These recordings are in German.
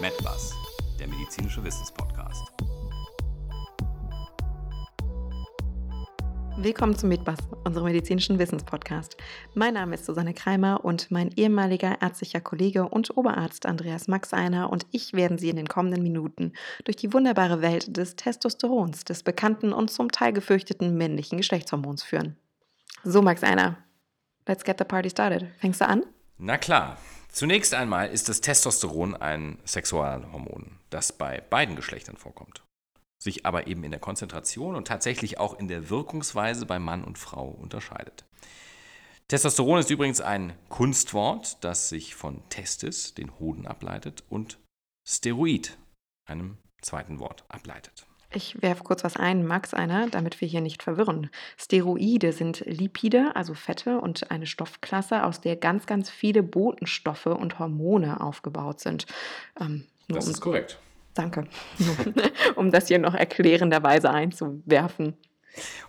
MedBus, der medizinische Wissenspodcast. Willkommen zum MedBus, unserem medizinischen Wissenspodcast. Mein Name ist Susanne Kreimer und mein ehemaliger ärztlicher Kollege und Oberarzt Andreas Maxeiner und ich werden Sie in den kommenden Minuten durch die wunderbare Welt des Testosterons, des bekannten und zum Teil gefürchteten männlichen Geschlechtshormons führen. So, Maxeiner, let's get the party started. Fängst du an? Na klar. Zunächst einmal ist das Testosteron ein Sexualhormon, das bei beiden Geschlechtern vorkommt, sich aber eben in der Konzentration und tatsächlich auch in der Wirkungsweise bei Mann und Frau unterscheidet. Testosteron ist übrigens ein Kunstwort, das sich von Testis, den Hoden, ableitet, und Steroid, einem zweiten Wort, ableitet. Ich werfe kurz was ein, Max einer, damit wir hier nicht verwirren. Steroide sind Lipide, also Fette und eine Stoffklasse, aus der ganz, ganz viele Botenstoffe und Hormone aufgebaut sind. Ähm, das um, ist korrekt. Danke, um das hier noch erklärenderweise einzuwerfen.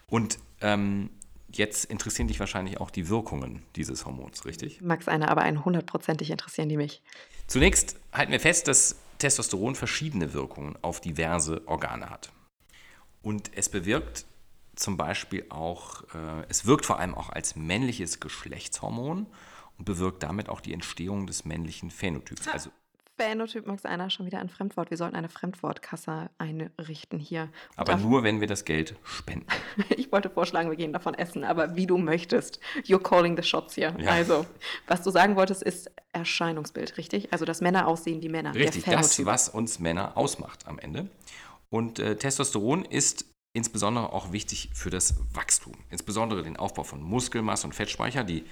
Und ähm, jetzt interessieren dich wahrscheinlich auch die Wirkungen dieses Hormons, richtig? Max einer, aber ein hundertprozentig interessieren die mich. Zunächst halten wir fest, dass Testosteron verschiedene Wirkungen auf diverse Organe hat. Und es bewirkt zum Beispiel auch, äh, es wirkt vor allem auch als männliches Geschlechtshormon und bewirkt damit auch die Entstehung des männlichen Phänotyps. Also Phänotyp Max einer schon wieder ein Fremdwort. Wir sollten eine Fremdwortkasse einrichten hier. Aber nur, wenn wir das Geld spenden. ich wollte vorschlagen, wir gehen davon essen, aber wie du möchtest. You're calling the shots hier. Ja. Also, was du sagen wolltest, ist Erscheinungsbild, richtig? Also, dass Männer aussehen wie Männer. Richtig, das, was uns Männer ausmacht am Ende. Und äh, Testosteron ist insbesondere auch wichtig für das Wachstum. Insbesondere den Aufbau von Muskelmasse und Fettspeicher, die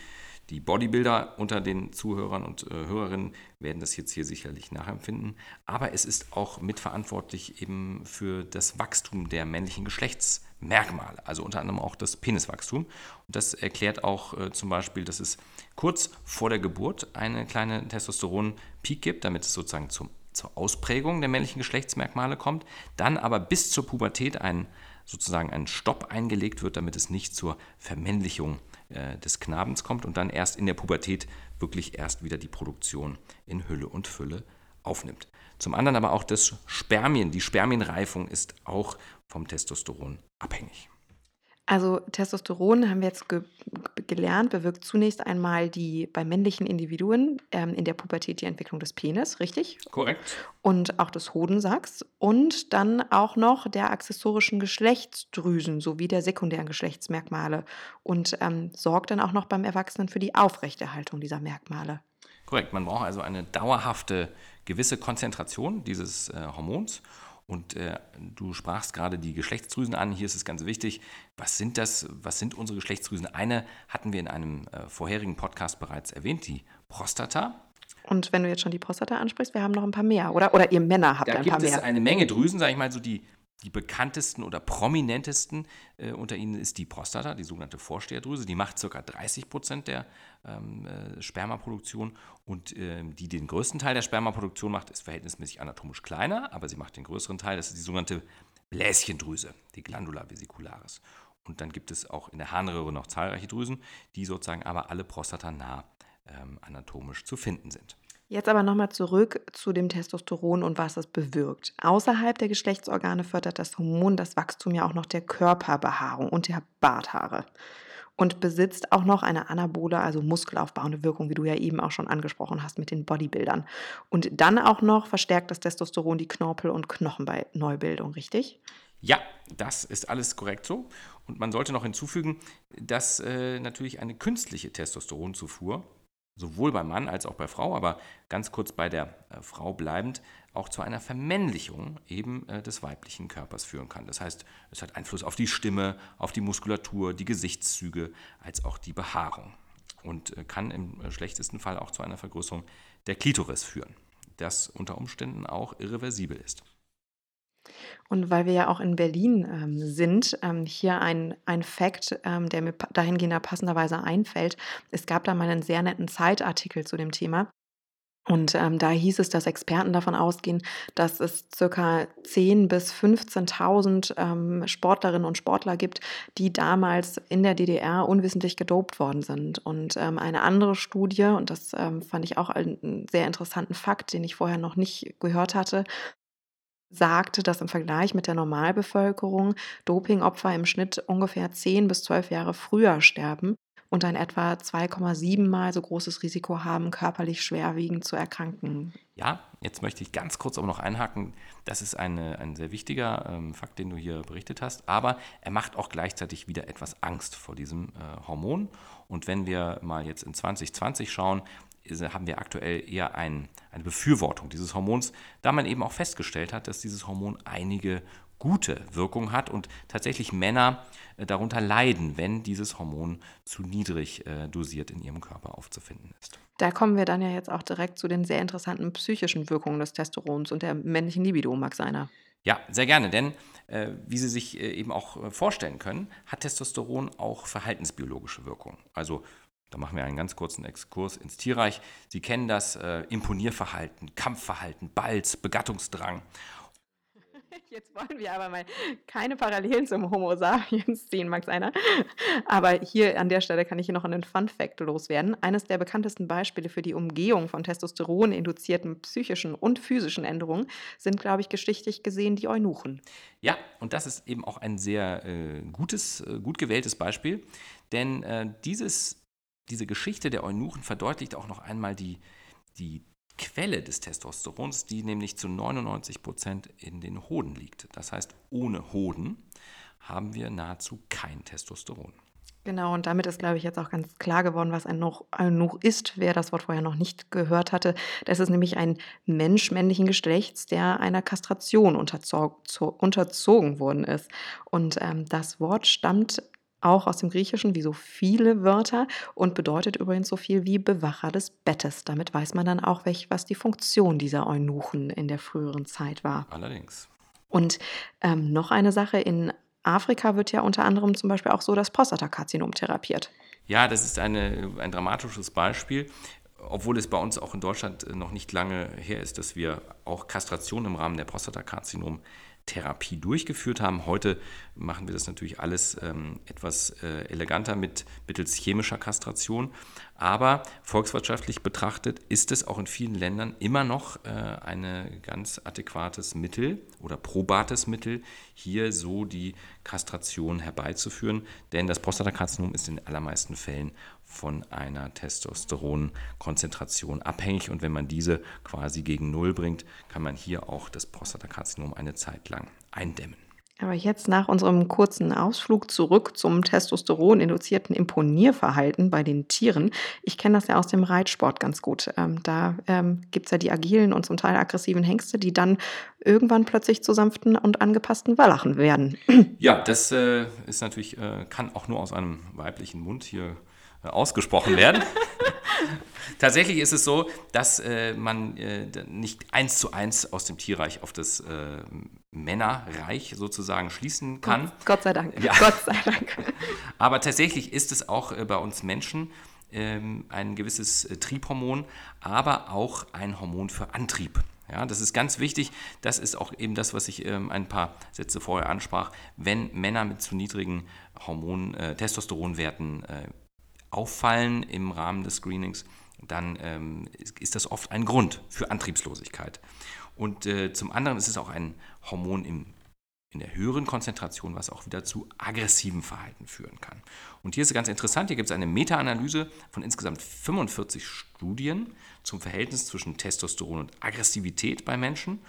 die Bodybuilder unter den Zuhörern und äh, Hörerinnen werden das jetzt hier sicherlich nachempfinden. Aber es ist auch mitverantwortlich eben für das Wachstum der männlichen Geschlechtsmerkmale, also unter anderem auch das Peniswachstum. Und das erklärt auch äh, zum Beispiel, dass es kurz vor der Geburt eine kleine Testosteron-Peak gibt, damit es sozusagen zum, zur Ausprägung der männlichen Geschlechtsmerkmale kommt. Dann aber bis zur Pubertät ein sozusagen ein Stopp eingelegt wird, damit es nicht zur Vermännlichung äh, des Knabens kommt und dann erst in der Pubertät wirklich erst wieder die Produktion in Hülle und Fülle aufnimmt. Zum anderen aber auch das Spermien, die Spermienreifung ist auch vom Testosteron abhängig. Also Testosteron haben wir jetzt ge gelernt, bewirkt zunächst einmal die bei männlichen Individuen ähm, in der Pubertät die Entwicklung des Penis, richtig? Korrekt. Und auch des Hodensacks und dann auch noch der accessorischen Geschlechtsdrüsen sowie der sekundären Geschlechtsmerkmale und ähm, sorgt dann auch noch beim Erwachsenen für die Aufrechterhaltung dieser Merkmale. Korrekt, man braucht also eine dauerhafte gewisse Konzentration dieses äh, Hormons und äh, du sprachst gerade die Geschlechtsdrüsen an. Hier ist es ganz wichtig. Was sind das? Was sind unsere Geschlechtsdrüsen? Eine hatten wir in einem äh, vorherigen Podcast bereits erwähnt, die Prostata. Und wenn du jetzt schon die Prostata ansprichst, wir haben noch ein paar mehr, oder? Oder ihr Männer habt da ein paar mehr. Da gibt es eine Menge Drüsen, sage ich mal, so die die bekanntesten oder prominentesten äh, unter ihnen ist die Prostata, die sogenannte Vorsteherdrüse. Die macht ca. 30 Prozent der ähm, äh, Spermaproduktion und äh, die den größten Teil der Spermaproduktion macht, ist verhältnismäßig anatomisch kleiner, aber sie macht den größeren Teil. Das ist die sogenannte Bläschendrüse, die Glandula vesicularis. Und dann gibt es auch in der Harnröhre noch zahlreiche Drüsen, die sozusagen aber alle prostatanah ähm, anatomisch zu finden sind. Jetzt aber nochmal zurück zu dem Testosteron und was es bewirkt. Außerhalb der Geschlechtsorgane fördert das Hormon das Wachstum ja auch noch der Körperbehaarung und der Barthaare und besitzt auch noch eine anabole, also muskelaufbauende Wirkung, wie du ja eben auch schon angesprochen hast mit den Bodybuildern. Und dann auch noch verstärkt das Testosteron die Knorpel- und Knochenneubildung, richtig? Ja, das ist alles korrekt so. Und man sollte noch hinzufügen, dass äh, natürlich eine künstliche Testosteronzufuhr sowohl beim Mann als auch bei Frau, aber ganz kurz bei der äh, Frau bleibend, auch zu einer Vermännlichung eben äh, des weiblichen Körpers führen kann. Das heißt, es hat Einfluss auf die Stimme, auf die Muskulatur, die Gesichtszüge, als auch die Behaarung und äh, kann im äh, schlechtesten Fall auch zu einer Vergrößerung der Klitoris führen, das unter Umständen auch irreversibel ist. Und weil wir ja auch in Berlin ähm, sind, ähm, hier ein, ein Fact, ähm, der mir dahingehend passenderweise einfällt. Es gab da mal einen sehr netten Zeitartikel zu dem Thema. Und ähm, da hieß es, dass Experten davon ausgehen, dass es circa 10.000 bis 15.000 ähm, Sportlerinnen und Sportler gibt, die damals in der DDR unwissentlich gedopt worden sind. Und ähm, eine andere Studie, und das ähm, fand ich auch einen sehr interessanten Fakt, den ich vorher noch nicht gehört hatte, sagte, dass im Vergleich mit der Normalbevölkerung Dopingopfer im Schnitt ungefähr 10 bis 12 Jahre früher sterben und ein etwa 2,7 mal so großes Risiko haben, körperlich schwerwiegend zu erkranken. Ja, jetzt möchte ich ganz kurz aber noch einhaken. Das ist eine, ein sehr wichtiger ähm, Fakt, den du hier berichtet hast. Aber er macht auch gleichzeitig wieder etwas Angst vor diesem äh, Hormon. Und wenn wir mal jetzt in 2020 schauen, haben wir aktuell eher ein, eine Befürwortung dieses Hormons, da man eben auch festgestellt hat, dass dieses Hormon einige gute Wirkung hat und tatsächlich Männer äh, darunter leiden, wenn dieses Hormon zu niedrig äh, dosiert in ihrem Körper aufzufinden ist. Da kommen wir dann ja jetzt auch direkt zu den sehr interessanten psychischen Wirkungen des Testosterons und der männlichen Libido, Max Seiner. Ja, sehr gerne, denn äh, wie Sie sich äh, eben auch äh, vorstellen können, hat Testosteron auch verhaltensbiologische Wirkung. Also da machen wir einen ganz kurzen Exkurs ins Tierreich. Sie kennen das äh, Imponierverhalten, Kampfverhalten, Balz, Begattungsdrang. Jetzt wollen wir aber mal keine Parallelen zum Homo sapiens ziehen, Max Einer. Aber hier an der Stelle kann ich hier noch einen Fun Fact loswerden. Eines der bekanntesten Beispiele für die Umgehung von Testosteron induzierten psychischen und physischen Änderungen sind, glaube ich, geschichtlich gesehen die Eunuchen. Ja, und das ist eben auch ein sehr äh, gutes, äh, gut gewähltes Beispiel, denn äh, dieses, diese Geschichte der Eunuchen verdeutlicht auch noch einmal die, die Quelle des Testosterons, die nämlich zu 99 Prozent in den Hoden liegt. Das heißt, ohne Hoden haben wir nahezu kein Testosteron. Genau, und damit ist, glaube ich, jetzt auch ganz klar geworden, was ein Nuch ist, wer das Wort vorher noch nicht gehört hatte. Das ist nämlich ein Mensch männlichen Geschlechts, der einer Kastration unterzogen worden ist. Und ähm, das Wort stammt auch aus dem Griechischen, wie so viele Wörter und bedeutet übrigens so viel wie Bewacher des Bettes. Damit weiß man dann auch, welch, was die Funktion dieser Eunuchen in der früheren Zeit war. Allerdings. Und ähm, noch eine Sache, in Afrika wird ja unter anderem zum Beispiel auch so das Prostatakarzinom therapiert. Ja, das ist eine, ein dramatisches Beispiel obwohl es bei uns auch in Deutschland noch nicht lange her ist, dass wir auch Kastration im Rahmen der Prostatakarzinom Therapie durchgeführt haben. Heute machen wir das natürlich alles ähm, etwas äh, eleganter mit mittels chemischer Kastration. Aber volkswirtschaftlich betrachtet ist es auch in vielen Ländern immer noch äh, ein ganz adäquates Mittel oder probates Mittel, hier so die Kastration herbeizuführen. Denn das Prostatakarzinom ist in allermeisten Fällen von einer Testosteronkonzentration abhängig. Und wenn man diese quasi gegen Null bringt, kann man hier auch das Prostatakarzinom eine Zeit lang eindämmen. Aber jetzt nach unserem kurzen Ausflug zurück zum Testosteron-induzierten Imponierverhalten bei den Tieren. Ich kenne das ja aus dem Reitsport ganz gut. Ähm, da ähm, gibt es ja die agilen und zum Teil aggressiven Hengste, die dann irgendwann plötzlich zu sanften und angepassten Wallachen werden. Ja, das äh, ist natürlich, äh, kann auch nur aus einem weiblichen Mund hier ausgesprochen werden. Tatsächlich ist es so, dass äh, man äh, nicht eins zu eins aus dem Tierreich auf das äh, Männerreich sozusagen schließen kann. Gott, Gott sei Dank. Ja. Gott sei Dank. Aber tatsächlich ist es auch äh, bei uns Menschen ähm, ein gewisses äh, Triebhormon, aber auch ein Hormon für Antrieb. Ja, das ist ganz wichtig. Das ist auch eben das, was ich ähm, ein paar Sätze vorher ansprach. Wenn Männer mit zu niedrigen Hormon, äh, Testosteronwerten auffallen im Rahmen des Screenings, dann ähm, ist das oft ein Grund für Antriebslosigkeit. Und äh, zum anderen ist es auch ein Hormon im, in der höheren Konzentration, was auch wieder zu aggressivem Verhalten führen kann. Und hier ist es ganz interessant, hier gibt es eine Meta-Analyse von insgesamt 45 Studien zum Verhältnis zwischen Testosteron und Aggressivität bei Menschen.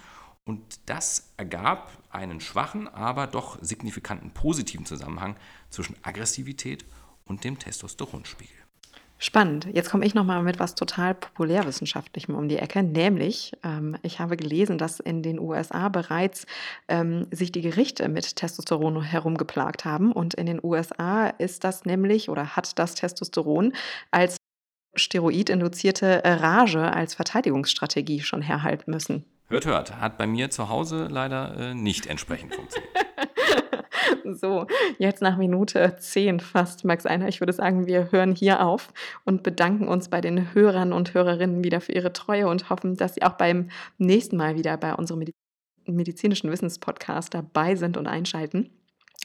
Und das ergab einen schwachen, aber doch signifikanten positiven Zusammenhang zwischen Aggressivität und dem Testosteronspiegel. Spannend. Jetzt komme ich nochmal mit was total populärwissenschaftlichem um die Ecke, nämlich ähm, ich habe gelesen, dass in den USA bereits ähm, sich die Gerichte mit Testosteron herumgeplagt haben und in den USA ist das nämlich oder hat das Testosteron als steroidinduzierte Rage als Verteidigungsstrategie schon herhalten müssen. Hört, hört. Hat bei mir zu Hause leider äh, nicht entsprechend funktioniert. So, jetzt nach Minute 10 fast, Max Einer. Ich würde sagen, wir hören hier auf und bedanken uns bei den Hörern und Hörerinnen wieder für ihre Treue und hoffen, dass sie auch beim nächsten Mal wieder bei unserem medizinischen Wissenspodcast dabei sind und einschalten.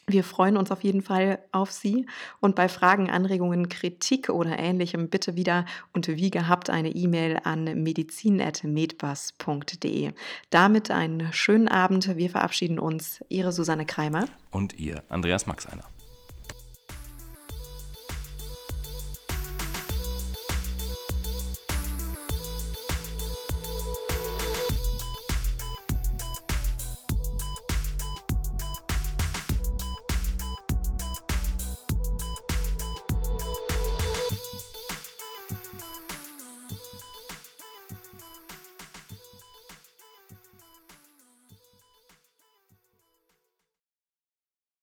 Wir freuen uns auf jeden Fall auf Sie und bei Fragen, Anregungen, Kritik oder ähnlichem bitte wieder und wie gehabt eine E-Mail an medizin.medbus.de. Damit einen schönen Abend. Wir verabschieden uns. Ihre Susanne Kreimer und Ihr Andreas Max einer.